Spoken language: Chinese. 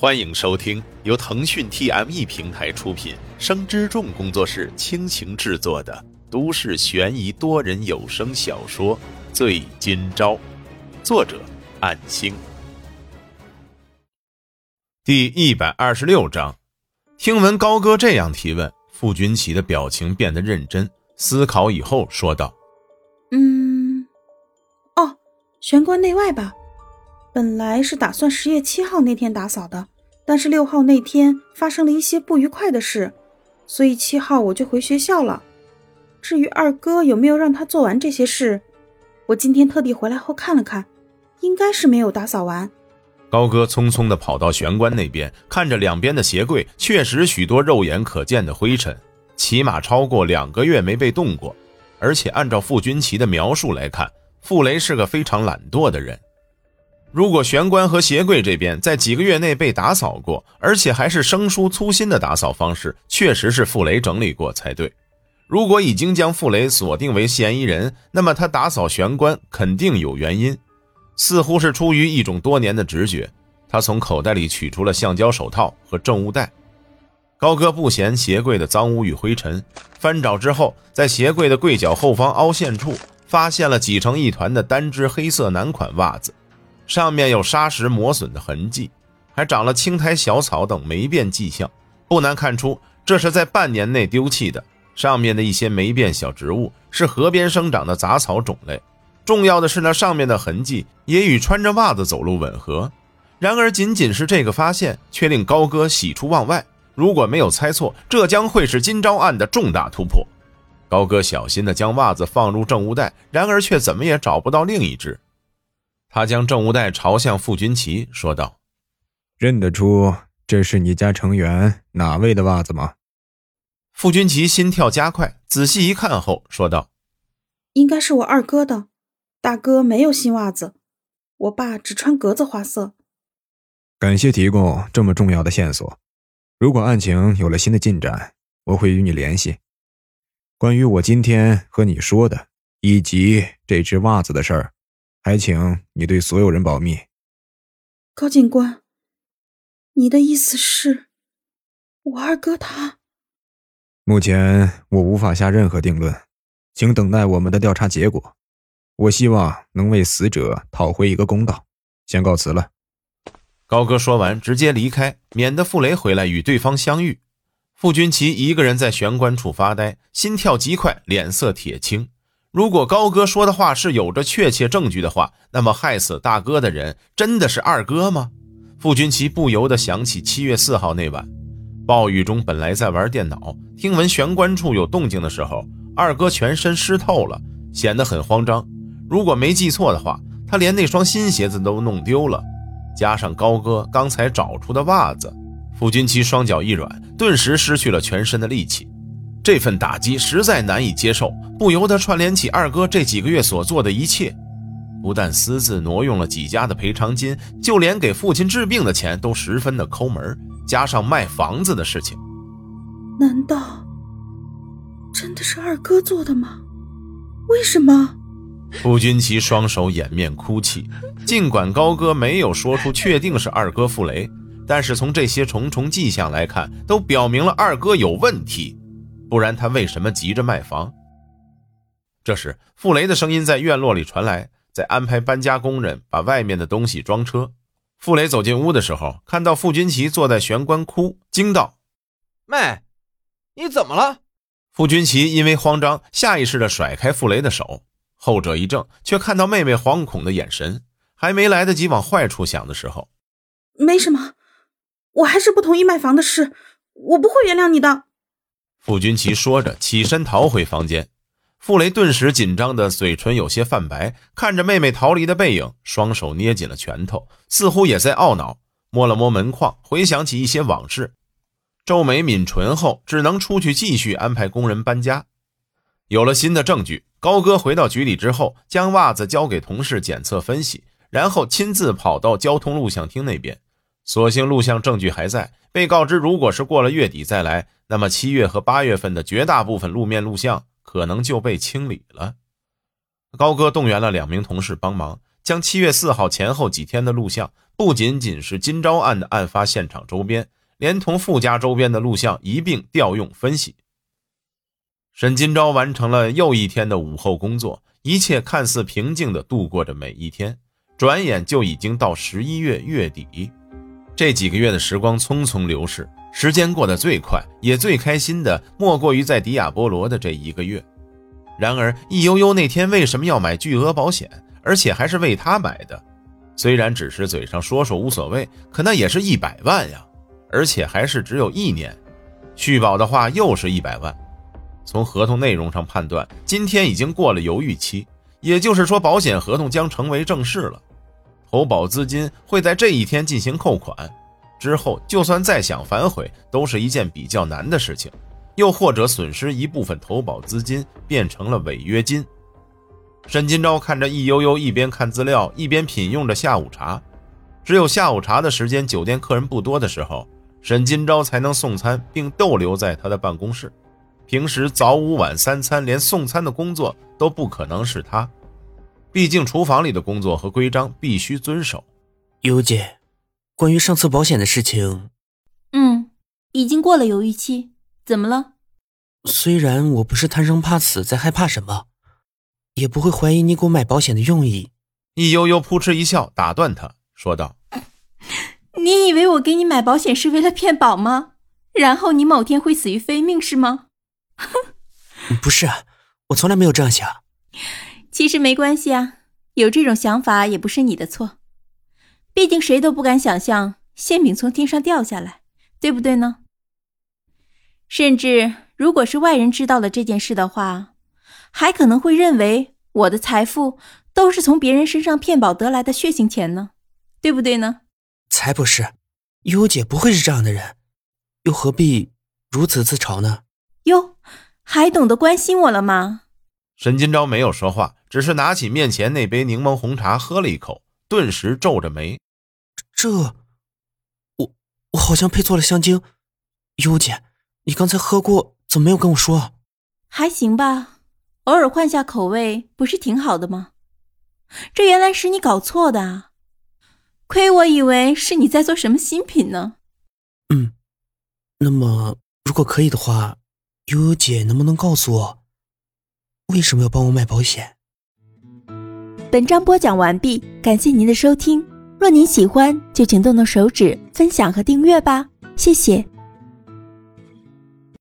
欢迎收听由腾讯 TME 平台出品、生之众工作室倾情制作的都市悬疑多人有声小说《醉今朝》，作者：暗星。第一百二十六章，听闻高歌这样提问，傅君奇的表情变得认真，思考以后说道：“嗯，哦，玄关内外吧。”本来是打算十月七号那天打扫的，但是六号那天发生了一些不愉快的事，所以七号我就回学校了。至于二哥有没有让他做完这些事，我今天特地回来后看了看，应该是没有打扫完。高哥匆匆地跑到玄关那边，看着两边的鞋柜，确实许多肉眼可见的灰尘，起码超过两个月没被动过。而且按照傅君奇的描述来看，傅雷是个非常懒惰的人。如果玄关和鞋柜这边在几个月内被打扫过，而且还是生疏粗心的打扫方式，确实是傅雷整理过才对。如果已经将傅雷锁定为嫌疑人，那么他打扫玄关肯定有原因，似乎是出于一种多年的直觉。他从口袋里取出了橡胶手套和证物袋。高哥不嫌鞋柜的脏污与灰尘，翻找之后，在鞋柜的柜角后方凹陷处发现了挤成一团的单只黑色男款袜子。上面有砂石磨损的痕迹，还长了青苔、小草等霉变迹象，不难看出这是在半年内丢弃的。上面的一些霉变小植物是河边生长的杂草种类。重要的是，那上面的痕迹也与穿着袜子走路吻合。然而，仅仅是这个发现，却令高哥喜出望外。如果没有猜错，这将会是今朝案的重大突破。高哥小心地将袜子放入证物袋，然而却怎么也找不到另一只。他将证物袋朝向傅君奇，说道：“认得出这是你家成员哪位的袜子吗？”傅君奇心跳加快，仔细一看后说道：“应该是我二哥的，大哥没有新袜子，我爸只穿格子花色。”感谢提供这么重要的线索。如果案情有了新的进展，我会与你联系。关于我今天和你说的以及这只袜子的事儿。还请你对所有人保密。高警官，你的意思是，我二哥他？目前我无法下任何定论，请等待我们的调查结果。我希望能为死者讨回一个公道。先告辞了。高哥说完，直接离开，免得傅雷回来与对方相遇。傅君奇一个人在玄关处发呆，心跳极快，脸色铁青。如果高哥说的话是有着确切证据的话，那么害死大哥的人真的是二哥吗？傅君奇不由得想起七月四号那晚，暴雨中本来在玩电脑，听闻玄关处有动静的时候，二哥全身湿透了，显得很慌张。如果没记错的话，他连那双新鞋子都弄丢了，加上高哥刚才找出的袜子，傅君奇双脚一软，顿时失去了全身的力气。这份打击实在难以接受，不由得串联起二哥这几个月所做的一切，不但私自挪用了几家的赔偿金，就连给父亲治病的钱都十分的抠门，加上卖房子的事情，难道真的是二哥做的吗？为什么？傅君奇双手掩面哭泣，尽管高哥没有说出确定是二哥傅雷，但是从这些重重迹象来看，都表明了二哥有问题。不然他为什么急着卖房？这时，傅雷的声音在院落里传来，在安排搬家工人把外面的东西装车。傅雷走进屋的时候，看到傅君奇坐在玄关哭，惊道：“妹，你怎么了？”傅君奇因为慌张，下意识地甩开傅雷的手。后者一怔，却看到妹妹惶恐的眼神，还没来得及往坏处想的时候，“没什么，我还是不同意卖房的事，我不会原谅你的。”傅君奇说着，起身逃回房间。傅雷顿时紧张的嘴唇有些泛白，看着妹妹逃离的背影，双手捏紧了拳头，似乎也在懊恼。摸了摸门框，回想起一些往事，皱眉抿唇后，只能出去继续安排工人搬家。有了新的证据，高哥回到局里之后，将袜子交给同事检测分析，然后亲自跑到交通录像厅那边。所幸录像证据还在，被告知如果是过了月底再来。那么七月和八月份的绝大部分路面录像可能就被清理了。高哥动员了两名同事帮忙，将七月四号前后几天的录像，不仅仅是金朝案的案发现场周边，连同附加周边的录像一并调用分析。沈金钊完成了又一天的午后工作，一切看似平静地度过着每一天。转眼就已经到十一月月底，这几个月的时光匆匆流逝，时间过得最快也最开心的，莫过于在迪亚波罗的这一个月。然而，易悠悠那天为什么要买巨额保险，而且还是为他买的？虽然只是嘴上说说无所谓，可那也是一百万呀，而且还是只有一年，续保的话又是一百万。从合同内容上判断，今天已经过了犹豫期，也就是说，保险合同将成为正式了。投保资金会在这一天进行扣款，之后就算再想反悔，都是一件比较难的事情。又或者损失一部分投保资金变成了违约金。沈金钊看着易悠悠一边看资料一边品用着下午茶，只有下午茶的时间，酒店客人不多的时候，沈金钊才能送餐并逗留在他的办公室。平时早午晚三餐，连送餐的工作都不可能是他。毕竟厨房里的工作和规章必须遵守。尤姐，关于上次保险的事情，嗯，已经过了犹豫期。怎么了？虽然我不是贪生怕死，在害怕什么，也不会怀疑你给我买保险的用意。易悠悠扑哧一笑，打断他，说道：“ 你以为我给你买保险是为了骗保吗？然后你某天会死于非命是吗？”哼，不是，我从来没有这样想。其实没关系啊，有这种想法也不是你的错。毕竟谁都不敢想象馅饼从天上掉下来，对不对呢？甚至如果是外人知道了这件事的话，还可能会认为我的财富都是从别人身上骗保得来的血腥钱呢，对不对呢？才不是，悠姐不会是这样的人，又何必如此自嘲呢？哟，还懂得关心我了吗？沈金钊没有说话。只是拿起面前那杯柠檬红茶喝了一口，顿时皱着眉：“这，我我好像配错了香精。优姐，你刚才喝过，怎么没有跟我说？还行吧，偶尔换下口味不是挺好的吗？这原来是你搞错的啊，亏我以为是你在做什么新品呢。嗯，那么如果可以的话，悠悠姐能不能告诉我，为什么要帮我买保险？”本章播讲完毕，感谢您的收听。若您喜欢，就请动动手指分享和订阅吧，谢谢。